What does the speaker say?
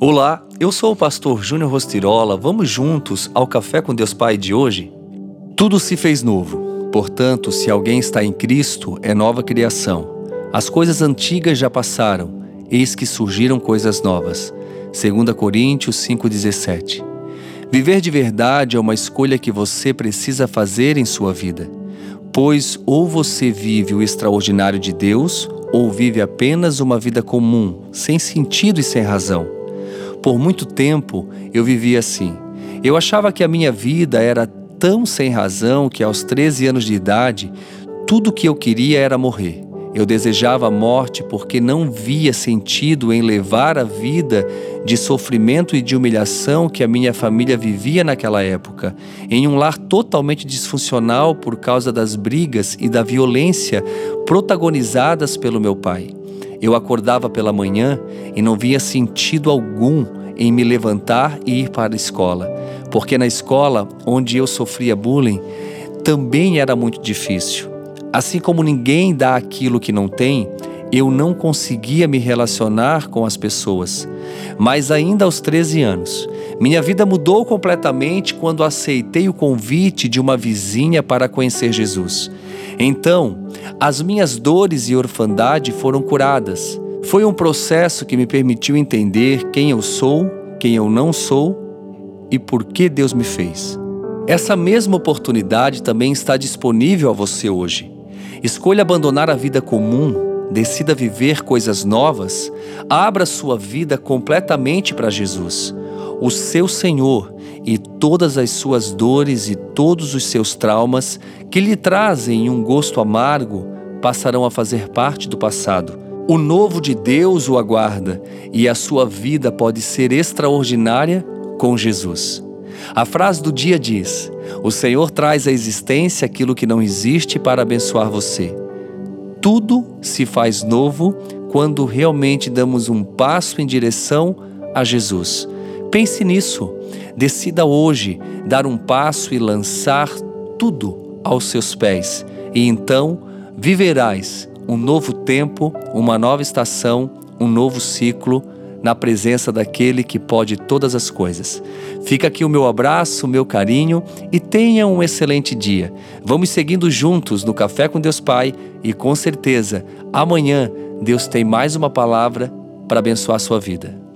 Olá, eu sou o pastor Júnior Rostirola. Vamos juntos ao Café com Deus Pai de hoje? Tudo se fez novo. Portanto, se alguém está em Cristo, é nova criação. As coisas antigas já passaram, eis que surgiram coisas novas. 2 Coríntios 5,17 Viver de verdade é uma escolha que você precisa fazer em sua vida. Pois ou você vive o extraordinário de Deus, ou vive apenas uma vida comum, sem sentido e sem razão. Por muito tempo eu vivia assim. Eu achava que a minha vida era tão sem razão que aos 13 anos de idade, tudo que eu queria era morrer. Eu desejava a morte porque não via sentido em levar a vida de sofrimento e de humilhação que a minha família vivia naquela época, em um lar totalmente disfuncional por causa das brigas e da violência protagonizadas pelo meu pai. Eu acordava pela manhã e não via sentido algum em me levantar e ir para a escola, porque na escola onde eu sofria bullying também era muito difícil. Assim como ninguém dá aquilo que não tem, eu não conseguia me relacionar com as pessoas. Mas ainda aos 13 anos, minha vida mudou completamente quando aceitei o convite de uma vizinha para conhecer Jesus. Então, as minhas dores e orfandade foram curadas. Foi um processo que me permitiu entender quem eu sou, quem eu não sou e por que Deus me fez. Essa mesma oportunidade também está disponível a você hoje. Escolha abandonar a vida comum, decida viver coisas novas, abra sua vida completamente para Jesus, o seu Senhor, e todas as suas dores e todos os seus traumas que lhe trazem um gosto amargo passarão a fazer parte do passado. O novo de Deus o aguarda e a sua vida pode ser extraordinária com Jesus. A frase do dia diz: O Senhor traz à existência aquilo que não existe para abençoar você. Tudo se faz novo quando realmente damos um passo em direção a Jesus. Pense nisso. Decida hoje dar um passo e lançar tudo aos seus pés, e então viverás um novo tempo, uma nova estação, um novo ciclo na presença daquele que pode todas as coisas. Fica aqui o meu abraço, o meu carinho e tenha um excelente dia. Vamos seguindo juntos no Café com Deus Pai e com certeza amanhã Deus tem mais uma palavra para abençoar a sua vida.